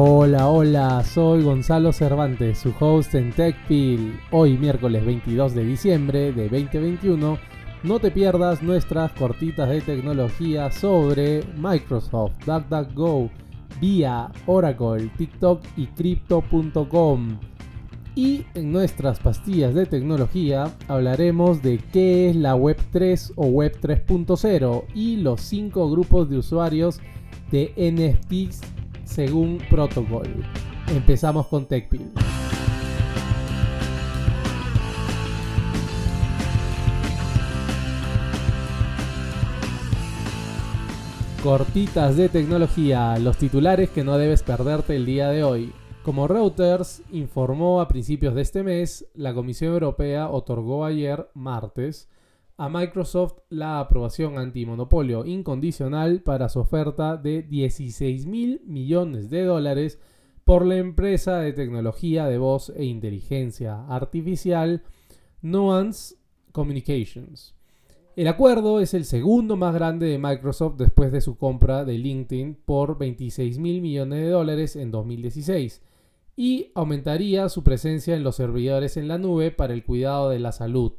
Hola, hola, soy Gonzalo Cervantes, su host en TechPil. Hoy, miércoles 22 de diciembre de 2021, no te pierdas nuestras cortitas de tecnología sobre Microsoft, DuckDuckGo, Via, Oracle, TikTok y Crypto.com. Y en nuestras pastillas de tecnología hablaremos de qué es la Web 3 o Web 3.0 y los 5 grupos de usuarios de NFTs según protocol. Empezamos con TechPil. Cortitas de tecnología, los titulares que no debes perderte el día de hoy. Como Reuters informó a principios de este mes, la Comisión Europea otorgó ayer, martes, a Microsoft la aprobación antimonopolio incondicional para su oferta de 16 mil millones de dólares por la empresa de tecnología de voz e inteligencia artificial Nuance Communications. El acuerdo es el segundo más grande de Microsoft después de su compra de LinkedIn por 26 mil millones de dólares en 2016 y aumentaría su presencia en los servidores en la nube para el cuidado de la salud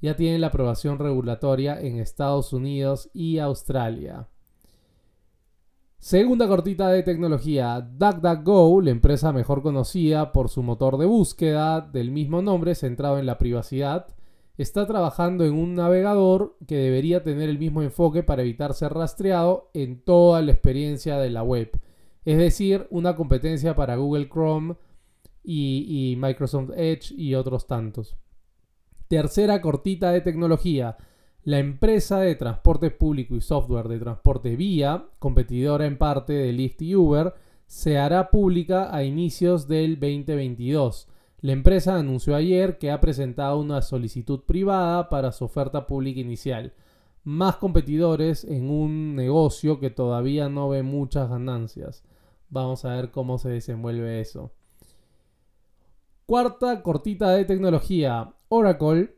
ya tienen la aprobación regulatoria en Estados Unidos y Australia. Segunda cortita de tecnología, DuckDuckGo, la empresa mejor conocida por su motor de búsqueda del mismo nombre centrado en la privacidad, está trabajando en un navegador que debería tener el mismo enfoque para evitar ser rastreado en toda la experiencia de la web. Es decir, una competencia para Google Chrome y, y Microsoft Edge y otros tantos. Tercera cortita de tecnología. La empresa de transporte público y software de transporte vía, competidora en parte de Lyft y Uber, se hará pública a inicios del 2022. La empresa anunció ayer que ha presentado una solicitud privada para su oferta pública inicial. Más competidores en un negocio que todavía no ve muchas ganancias. Vamos a ver cómo se desenvuelve eso. Cuarta cortita de tecnología. Oracle,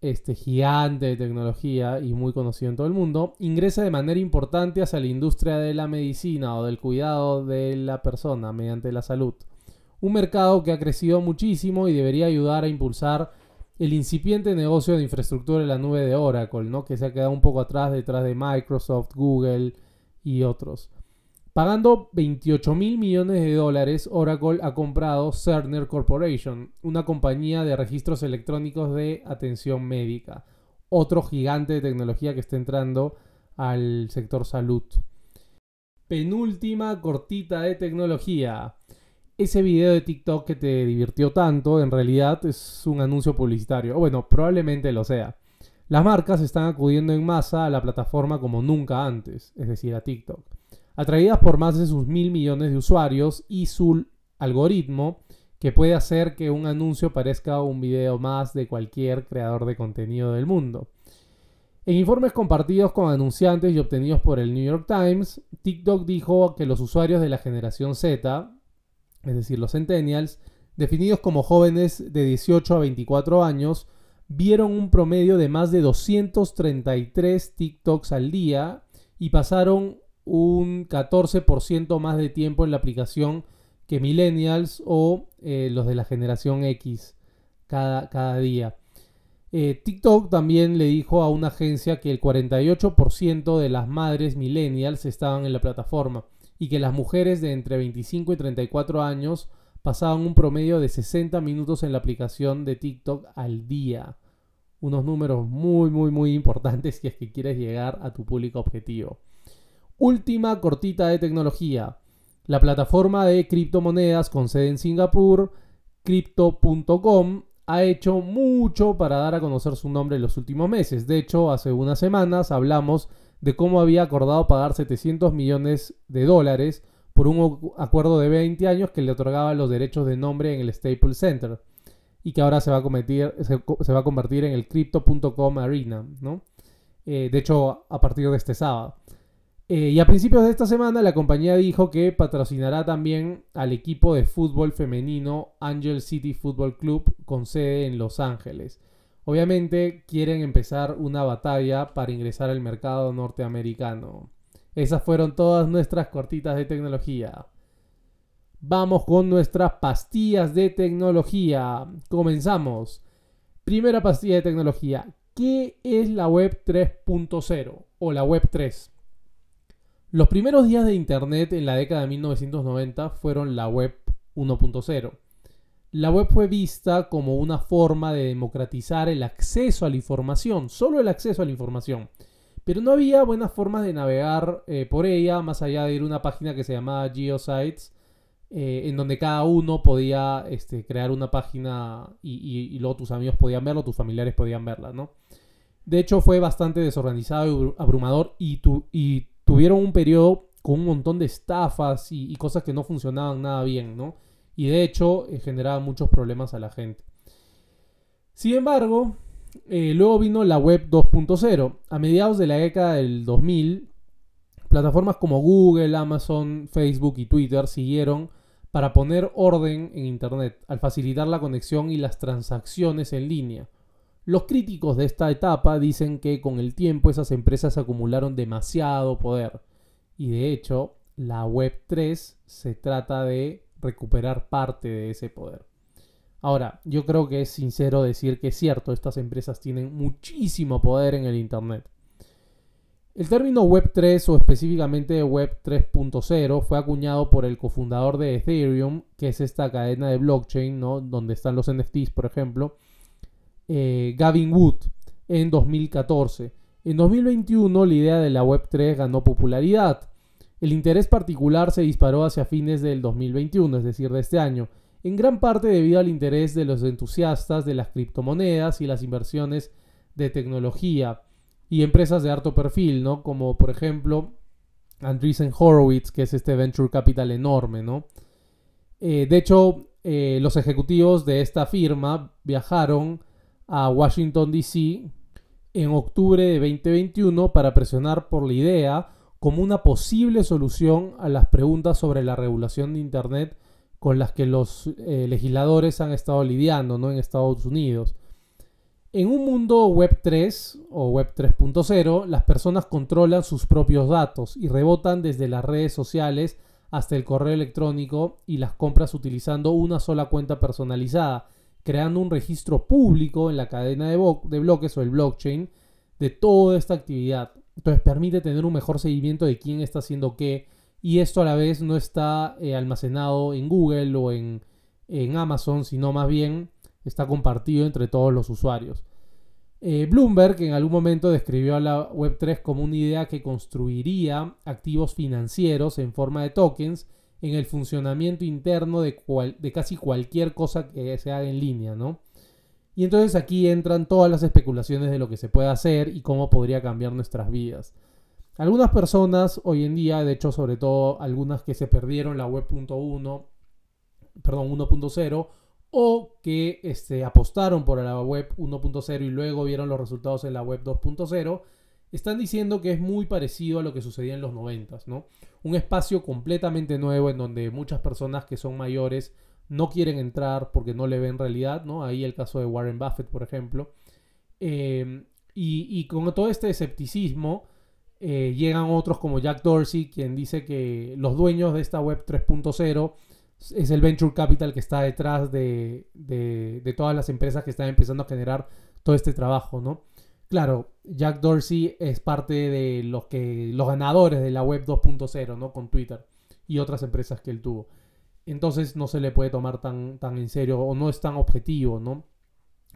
este gigante de tecnología y muy conocido en todo el mundo, ingresa de manera importante hacia la industria de la medicina o del cuidado de la persona mediante la salud. Un mercado que ha crecido muchísimo y debería ayudar a impulsar el incipiente negocio de infraestructura en la nube de Oracle, ¿no? que se ha quedado un poco atrás detrás de Microsoft, Google y otros. Pagando 28 mil millones de dólares, Oracle ha comprado Cerner Corporation, una compañía de registros electrónicos de atención médica, otro gigante de tecnología que está entrando al sector salud. Penúltima cortita de tecnología. Ese video de TikTok que te divirtió tanto, en realidad es un anuncio publicitario. bueno, probablemente lo sea. Las marcas están acudiendo en masa a la plataforma como nunca antes, es decir, a TikTok atraídas por más de sus mil millones de usuarios y su algoritmo que puede hacer que un anuncio parezca un video más de cualquier creador de contenido del mundo. En informes compartidos con anunciantes y obtenidos por el New York Times, TikTok dijo que los usuarios de la generación Z, es decir, los centennials, definidos como jóvenes de 18 a 24 años, vieron un promedio de más de 233 TikToks al día y pasaron un 14% más de tiempo en la aplicación que millennials o eh, los de la generación X cada, cada día. Eh, TikTok también le dijo a una agencia que el 48% de las madres millennials estaban en la plataforma y que las mujeres de entre 25 y 34 años pasaban un promedio de 60 minutos en la aplicación de TikTok al día. Unos números muy, muy, muy importantes si es que quieres llegar a tu público objetivo. Última cortita de tecnología. La plataforma de criptomonedas con sede en Singapur, crypto.com, ha hecho mucho para dar a conocer su nombre en los últimos meses. De hecho, hace unas semanas hablamos de cómo había acordado pagar 700 millones de dólares por un acuerdo de 20 años que le otorgaba los derechos de nombre en el Staples Center y que ahora se va a, convertir en el crypto.com arena. Eh, de hecho, a partir de este sábado. Eh, y a principios de esta semana la compañía dijo que patrocinará también al equipo de fútbol femenino Angel City Football Club con sede en Los Ángeles. Obviamente quieren empezar una batalla para ingresar al mercado norteamericano. Esas fueron todas nuestras cortitas de tecnología. Vamos con nuestras pastillas de tecnología. Comenzamos. Primera pastilla de tecnología. ¿Qué es la web 3.0 o la web 3? Los primeros días de Internet en la década de 1990 fueron la web 1.0. La web fue vista como una forma de democratizar el acceso a la información, solo el acceso a la información. Pero no había buenas formas de navegar eh, por ella, más allá de ir a una página que se llamaba Geosites, eh, en donde cada uno podía este, crear una página y, luego tus amigos podían verlo, tus familiares podían verla, ¿no? De hecho fue bastante desorganizado y abrumador y, tuvieron un periodo con un montón de estafas y, cosas que no funcionaban nada bien, ¿no? Y de hecho eh, generaba muchos problemas a la gente. Sin embargo, eh, luego vino la web 2.0. A mediados de la década del 2000, plataformas como Google, Amazon, Facebook y Twitter siguieron para poner orden en Internet, al facilitar la conexión y las transacciones en línea. Los críticos de esta etapa dicen que con el tiempo esas empresas acumularon demasiado poder. Y de hecho, la Web 3 se trata de recuperar parte de ese poder. Ahora, yo creo que es sincero decir que es cierto, estas empresas tienen muchísimo poder en el Internet. El término Web3 o específicamente Web 3.0 fue acuñado por el cofundador de Ethereum, que es esta cadena de blockchain, ¿no? donde están los NFTs, por ejemplo, eh, Gavin Wood, en 2014. En 2021 la idea de la Web3 ganó popularidad. El interés particular se disparó hacia fines del 2021, es decir, de este año, en gran parte debido al interés de los entusiastas de las criptomonedas y las inversiones de tecnología y empresas de alto perfil, ¿no? Como por ejemplo Andreessen Horowitz, que es este venture capital enorme, ¿no? Eh, de hecho, eh, los ejecutivos de esta firma viajaron a Washington, D.C. en octubre de 2021 para presionar por la idea como una posible solución a las preguntas sobre la regulación de Internet con las que los eh, legisladores han estado lidiando ¿no? en Estados Unidos. En un mundo Web 3 o Web 3.0, las personas controlan sus propios datos y rebotan desde las redes sociales hasta el correo electrónico y las compras utilizando una sola cuenta personalizada, creando un registro público en la cadena de, bloques o el blockchain de toda esta actividad. Entonces permite tener un mejor seguimiento de quién está haciendo qué y esto a la vez no está eh, almacenado en Google o en, en Amazon, sino más bien está compartido entre todos los usuarios. Eh, Bloomberg en algún momento describió a la Web3 como una idea que construiría activos financieros en forma de tokens en el funcionamiento interno de, casi cualquier cosa que se haga en línea, ¿no? Y entonces aquí entran todas las especulaciones de lo que se puede hacer y cómo podría cambiar nuestras vidas. Algunas personas hoy en día, de hecho sobre todo algunas que se perdieron la web.1, perdón, 1.0, o que este, apostaron por la web 1.0 y luego vieron los resultados en la web 2.0, están diciendo que es muy parecido a lo que sucedía en los 90, ¿no? Un espacio completamente nuevo en donde muchas personas que son mayores no quieren entrar porque no le ven realidad, ¿no? Ahí el caso de Warren Buffett, por ejemplo. Eh, y, con todo este escepticismo eh, llegan otros como Jack Dorsey, quien dice que los dueños de esta web 3.0 es el venture capital que está detrás de, todas las empresas que están empezando a generar todo este trabajo, ¿no? Claro, Jack Dorsey es parte de los que los ganadores de la web 2.0, ¿no? Con Twitter y otras empresas que él tuvo. Entonces no se le puede tomar tan, tan en serio o no es tan objetivo, ¿no?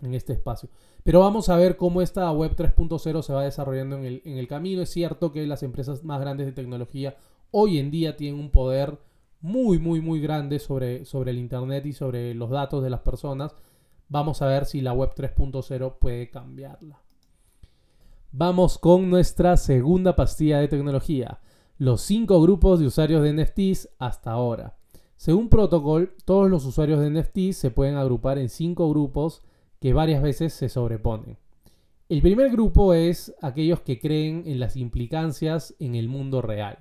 En este espacio. Pero vamos a ver cómo esta web 3.0 se va desarrollando en el, en el camino. Es cierto que las empresas más grandes de tecnología hoy en día tienen un poder muy, muy, muy grande sobre, sobre el Internet y sobre los datos de las personas. Vamos a ver si la web 3.0 puede cambiarla. Vamos con nuestra segunda pastilla de tecnología, los cinco grupos de usuarios de NFTs hasta ahora. Según Protocol, todos los usuarios de NFTs se pueden agrupar en cinco grupos que varias veces se sobreponen. El primer grupo es aquellos que creen en las implicancias en el mundo real.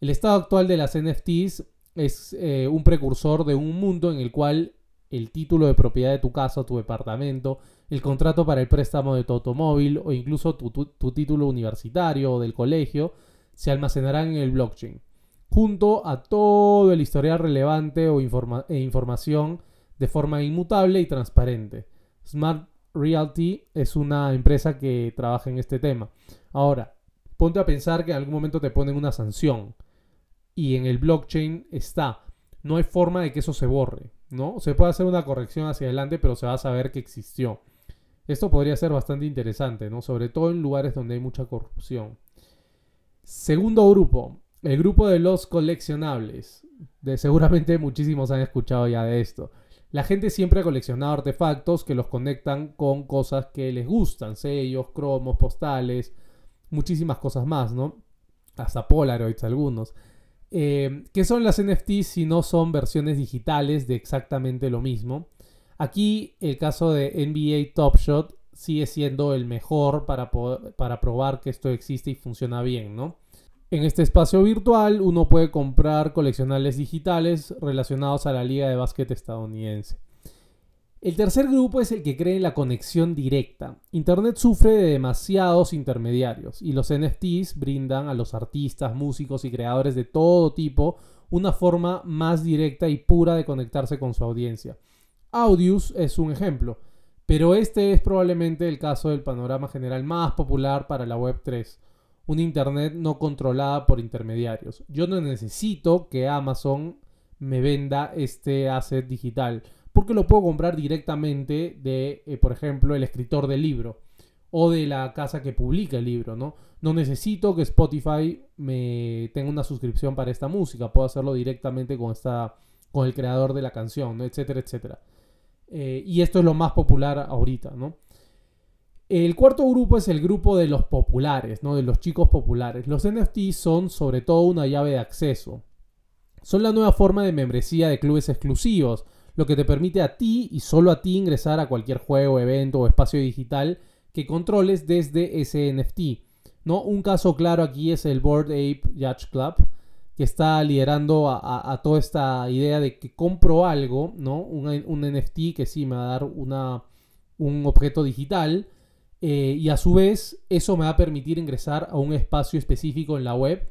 El estado actual de las NFTs es eh, un precursor de un mundo en el cual el título de propiedad de tu casa tu departamento, el contrato para el préstamo de tu automóvil o incluso tu, título universitario o del colegio se almacenarán en el blockchain. junto a todo el historial relevante o e información de forma inmutable y transparente. Smart Realty es una empresa que trabaja en este tema. Ahora, ponte a pensar que en algún momento te ponen una sanción y en el blockchain está. No hay forma de que eso se borre, ¿no? Se puede hacer una corrección hacia adelante, pero se va a saber que existió. Esto podría ser bastante interesante, ¿no? Sobre todo en lugares donde hay mucha corrupción. Segundo grupo, el grupo de los coleccionables. De, seguramente muchísimos han escuchado ya de esto. La gente siempre ha coleccionado artefactos que los conectan con cosas que les gustan, sellos, cromos, postales, muchísimas cosas más, ¿no? Hasta Polaroids algunos. Eh, ¿Qué son las NFTs si no son versiones digitales de exactamente lo mismo? Aquí el caso de NBA Top Shot sigue siendo el mejor para, para probar que esto existe y funciona bien, ¿no? En este espacio virtual uno puede comprar coleccionables digitales relacionados a la liga de básquet estadounidense. El tercer grupo es el que cree en la conexión directa. Internet sufre de demasiados intermediarios y los NFTs brindan a los artistas, músicos y creadores de todo tipo una forma más directa y pura de conectarse con su audiencia. Audius es un ejemplo, pero este es probablemente el caso del panorama general más popular para la Web3 un Internet no controlada por intermediarios. Yo no necesito que Amazon me venda este asset digital, porque lo puedo comprar directamente de, eh, por ejemplo, el escritor del libro o de la casa que publica el libro, ¿no? No necesito que Spotify me tenga una suscripción para esta música, puedo hacerlo directamente con, esta, con el creador de la canción, ¿no? etcétera, etcétera. Eh, y esto es lo más popular ahorita, ¿no? El cuarto grupo es el grupo de los populares, ¿no? de los chicos populares. Los NFTs son sobre todo una llave de acceso. Son la nueva forma de membresía de clubes exclusivos, lo que te permite a ti y solo a ti ingresar a cualquier juego, evento o espacio digital que controles desde ese NFT. ¿no? Un caso claro aquí es el Board Ape Yacht Club, que está liderando a, toda esta idea de que compro algo, ¿no? un, NFT que sí me va a dar un objeto digital eh, y a su vez, eso me va a permitir ingresar a un espacio específico en la web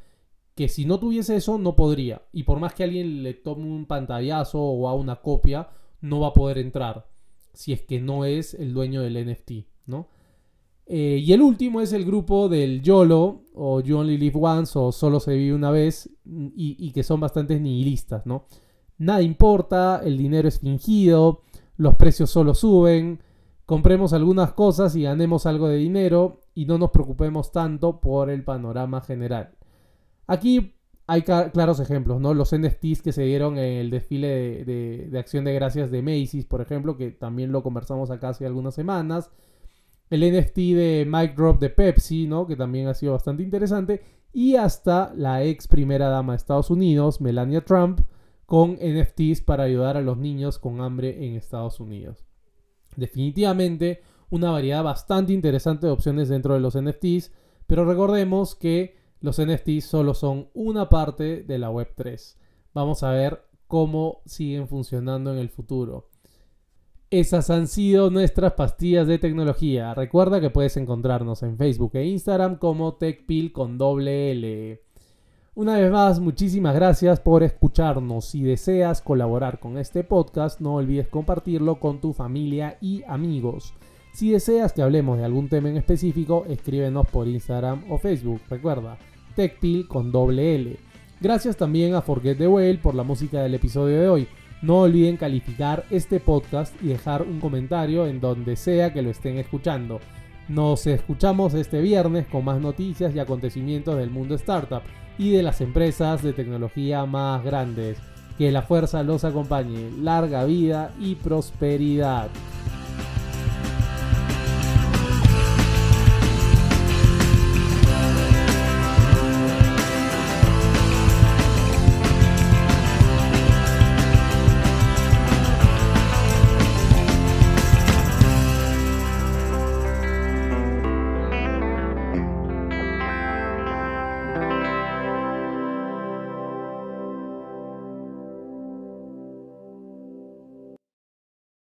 que si no tuviese eso no podría. Y por más que alguien le tome un pantallazo o haga una copia, no va a poder entrar. Si es que no es el dueño del NFT, ¿no? Eh, y el último es el grupo del YOLO, o You Only Live Once, o Solo se vive una vez, y, que son bastante nihilistas, ¿no? Nada importa, el dinero es fingido, los precios solo suben, compremos algunas cosas y ganemos algo de dinero y no nos preocupemos tanto por el panorama general. Aquí hay claros ejemplos, ¿no? Los NFTs que se dieron en el desfile de, acción de gracias de Macy's, por ejemplo, que también lo conversamos acá hace algunas semanas. El NFT de Mike Drop de Pepsi, ¿no? Que también ha sido bastante interesante. Y hasta la ex primera dama de Estados Unidos, Melania Trump, con NFTs para ayudar a los niños con hambre en Estados Unidos. Definitivamente una variedad bastante interesante de opciones dentro de los NFTs, pero recordemos que los NFTs solo son una parte de la Web3. Vamos a ver cómo siguen funcionando en el futuro. Esas han sido nuestras pastillas de tecnología. Recuerda que puedes encontrarnos en Facebook e Instagram como TechPil con doble L. Una vez más, muchísimas gracias por escucharnos. Si deseas colaborar con este podcast, no olvides compartirlo con tu familia y amigos. Si deseas que hablemos de algún tema en específico, escríbenos por Instagram o Facebook. Recuerda, TechPil con doble L. Gracias también a Forget the Whale por la música del episodio de hoy. No olviden calificar este podcast y dejar un comentario en donde sea que lo estén escuchando. Nos escuchamos este viernes con más noticias y acontecimientos del mundo startup y de las empresas de tecnología más grandes. Que la fuerza los acompañe. Larga vida y prosperidad.